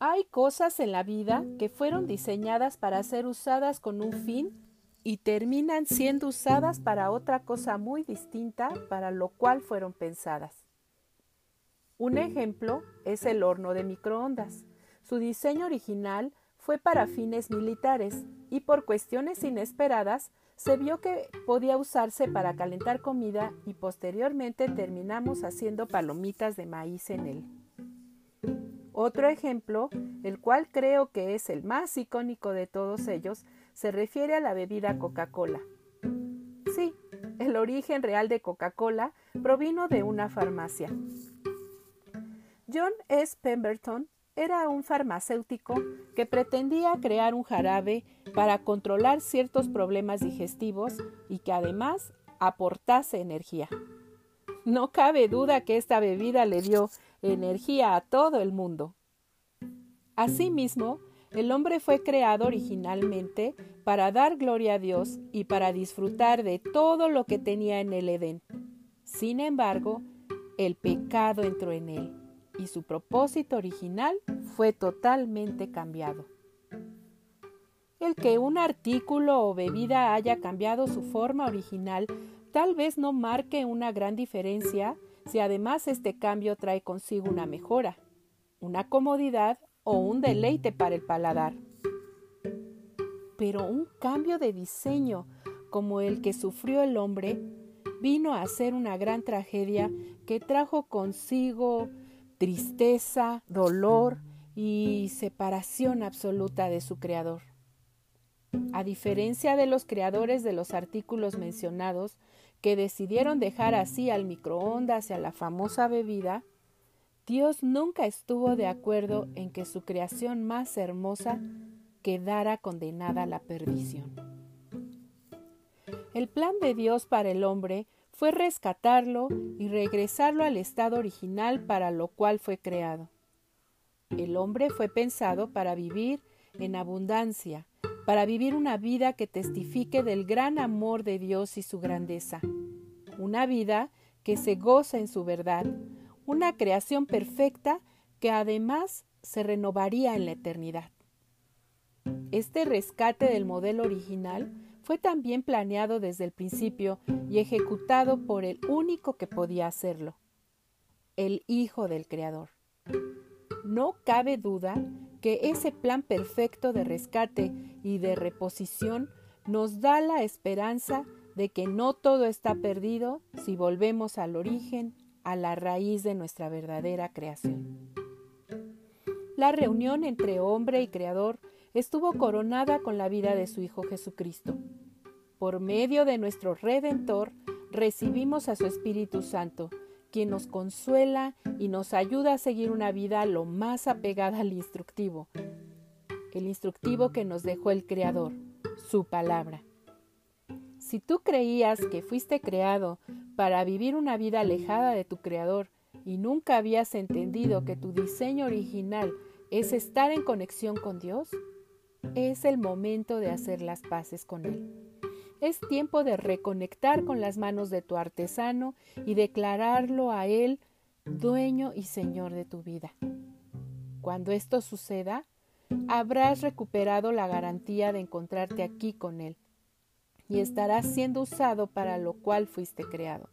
hay cosas en la vida que fueron diseñadas para ser usadas con un fin y terminan siendo usadas para otra cosa muy distinta para lo cual fueron pensadas. Un ejemplo es el horno de microondas. Su diseño original fue para fines militares y por cuestiones inesperadas se vio que podía usarse para calentar comida y posteriormente terminamos haciendo palomitas de maíz en él. Otro ejemplo, el cual creo que es el más icónico de todos ellos, se refiere a la bebida Coca-Cola. Sí, el origen real de Coca-Cola provino de una farmacia. John S. Pemberton era un farmacéutico que pretendía crear un jarabe para controlar ciertos problemas digestivos y que además aportase energía. No cabe duda que esta bebida le dio energía a todo el mundo. Asimismo, el hombre fue creado originalmente para dar gloria a Dios y para disfrutar de todo lo que tenía en el Edén. Sin embargo, el pecado entró en él y su propósito original fue totalmente cambiado. El que un artículo o bebida haya cambiado su forma original tal vez no marque una gran diferencia si además este cambio trae consigo una mejora, una comodidad o un deleite para el paladar. Pero un cambio de diseño como el que sufrió el hombre vino a ser una gran tragedia que trajo consigo tristeza, dolor y separación absoluta de su creador. A diferencia de los creadores de los artículos mencionados, que decidieron dejar así al microondas y a la famosa bebida, Dios nunca estuvo de acuerdo en que su creación más hermosa quedara condenada a la perdición. El plan de Dios para el hombre fue rescatarlo y regresarlo al estado original para lo cual fue creado. El hombre fue pensado para vivir en abundancia, para vivir una vida que testifique del gran amor de Dios y su grandeza, una vida que se goza en su verdad, una creación perfecta que además se renovaría en la eternidad. Este rescate del modelo original fue también planeado desde el principio y ejecutado por el único que podía hacerlo, el Hijo del Creador. No cabe duda ese plan perfecto de rescate y de reposición nos da la esperanza de que no todo está perdido si volvemos al origen, a la raíz de nuestra verdadera creación. La reunión entre hombre y creador estuvo coronada con la vida de su Hijo Jesucristo. Por medio de nuestro Redentor recibimos a su Espíritu Santo, quien nos consuela y nos ayuda a seguir una vida lo más apegada al instructivo, el instructivo que nos dejó el Creador, su palabra. Si tú creías que fuiste creado para vivir una vida alejada de tu Creador y nunca habías entendido que tu diseño original es estar en conexión con Dios, es el momento de hacer las paces con Él. Es tiempo de reconectar con las manos de tu artesano y declararlo a Él dueño y Señor de tu vida. Cuando esto suceda, habrás recuperado la garantía de encontrarte aquí con Él y estarás siendo usado para lo cual fuiste creado.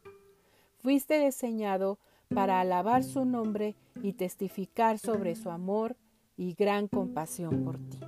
Fuiste diseñado para alabar su nombre y testificar sobre su amor y gran compasión por ti.